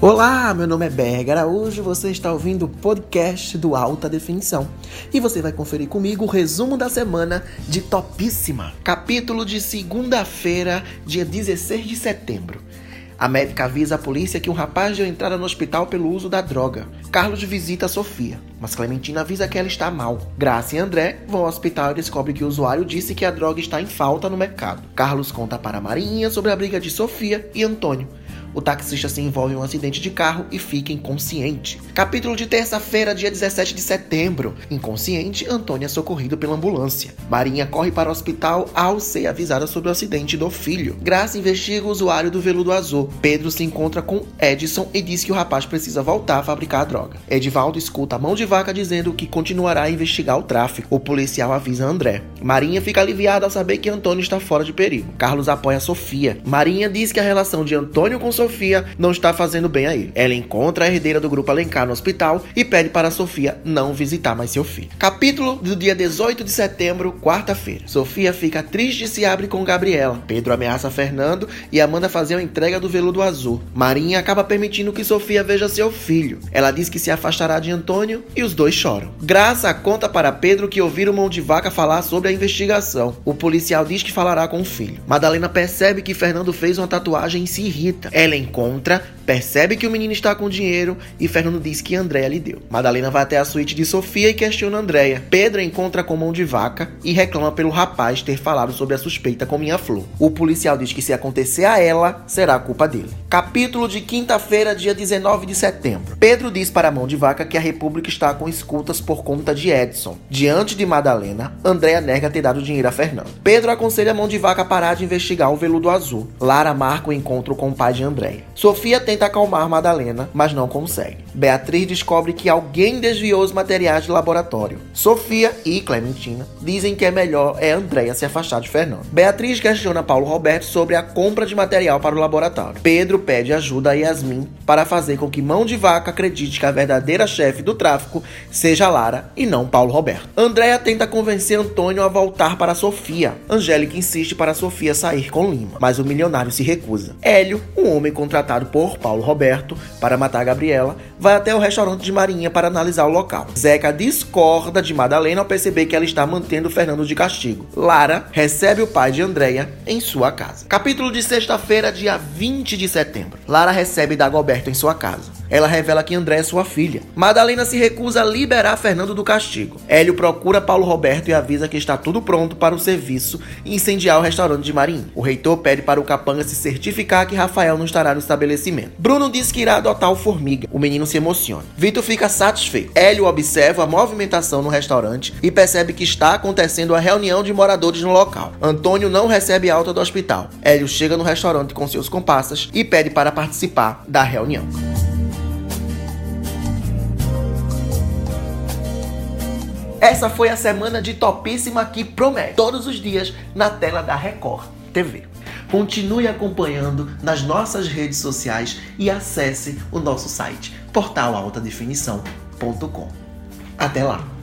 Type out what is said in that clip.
Olá, meu nome é Berg Araújo, você está ouvindo o podcast do Alta Definição. E você vai conferir comigo o resumo da semana de Topíssima, capítulo de segunda-feira, dia 16 de setembro. A médica avisa a polícia que um rapaz deu entrada no hospital pelo uso da droga. Carlos visita Sofia, mas Clementina avisa que ela está mal. Graça e André vão ao hospital e descobrem que o usuário disse que a droga está em falta no mercado. Carlos conta para Marinha sobre a briga de Sofia e Antônio o taxista se envolve em um acidente de carro e fica inconsciente. Capítulo de terça-feira, dia 17 de setembro. Inconsciente, Antônia é socorrido pela ambulância. Marinha corre para o hospital ao ser avisada sobre o acidente do filho. Graça investiga o usuário do veludo azul. Pedro se encontra com Edson e diz que o rapaz precisa voltar a fabricar a droga. Edivaldo escuta a mão de vaca dizendo que continuará a investigar o tráfico. O policial avisa André. Marinha fica aliviada ao saber que Antônio está fora de perigo. Carlos apoia Sofia. Marinha diz que a relação de Antônio com Sofia não está fazendo bem a ele. Ela encontra a herdeira do grupo Alencar no hospital e pede para Sofia não visitar mais seu filho. Capítulo do dia 18 de setembro, quarta-feira. Sofia fica triste e se abre com Gabriela. Pedro ameaça Fernando e Amanda fazer a entrega do veludo azul. Marinha acaba permitindo que Sofia veja seu filho. Ela diz que se afastará de Antônio e os dois choram. Graça conta para Pedro que ouviram Mão de Vaca falar sobre a investigação. O policial diz que falará com o filho. Madalena percebe que Fernando fez uma tatuagem e se irrita. Ela encontra, percebe que o menino está com dinheiro e Fernando diz que Andréia lhe deu. Madalena vai até a suíte de Sofia e questiona Andréia. Pedro encontra com mão de vaca e reclama pelo rapaz ter falado sobre a suspeita com Minha Flor. O policial diz que se acontecer a ela, será culpa dele. Capítulo de quinta-feira, dia 19 de setembro. Pedro diz para a mão de vaca que a República está com escutas por conta de Edson. Diante de Madalena, Andréia nega ter dado dinheiro a Fernando. Pedro aconselha a mão de vaca a parar de investigar o veludo azul. Lara marca o encontro com o pai de. Andréia. Sofia tenta acalmar Madalena, mas não consegue. Beatriz descobre que alguém desviou os materiais de laboratório. Sofia e Clementina dizem que é melhor é Andréia se afastar de Fernando. Beatriz questiona Paulo Roberto sobre a compra de material para o laboratório. Pedro pede ajuda a Yasmin para fazer com que Mão de Vaca acredite que a verdadeira chefe do tráfico seja Lara e não Paulo Roberto. Andréia tenta convencer Antônio a voltar para Sofia. Angélica insiste para Sofia sair com Lima, mas o milionário se recusa. Hélio, um homem contratado por Paulo Roberto para matar Gabriela, vai até o restaurante de Marinha para analisar o local. Zeca discorda de Madalena ao perceber que ela está mantendo Fernando de castigo. Lara recebe o pai de Andréia em sua casa. Capítulo de sexta-feira, dia 20 de setembro. Lara recebe Dagoberto em sua casa. Ela revela que André é sua filha. Madalena se recusa a liberar Fernando do castigo. Hélio procura Paulo Roberto e avisa que está tudo pronto para o serviço e incendiar o restaurante de Marinho. O reitor pede para o capanga se certificar que Rafael não estará no estabelecimento. Bruno diz que irá adotar o Formiga. O menino se emociona. Vitor fica satisfeito. Hélio observa a movimentação no restaurante e percebe que está acontecendo a reunião de moradores no local. Antônio não recebe alta do hospital. Hélio chega no restaurante com seus comparsas e pede para participar da reunião. Essa foi a semana de Topíssima que promete todos os dias na tela da Record TV. Continue acompanhando nas nossas redes sociais e acesse o nosso site portalaltadefinição.com. Até lá!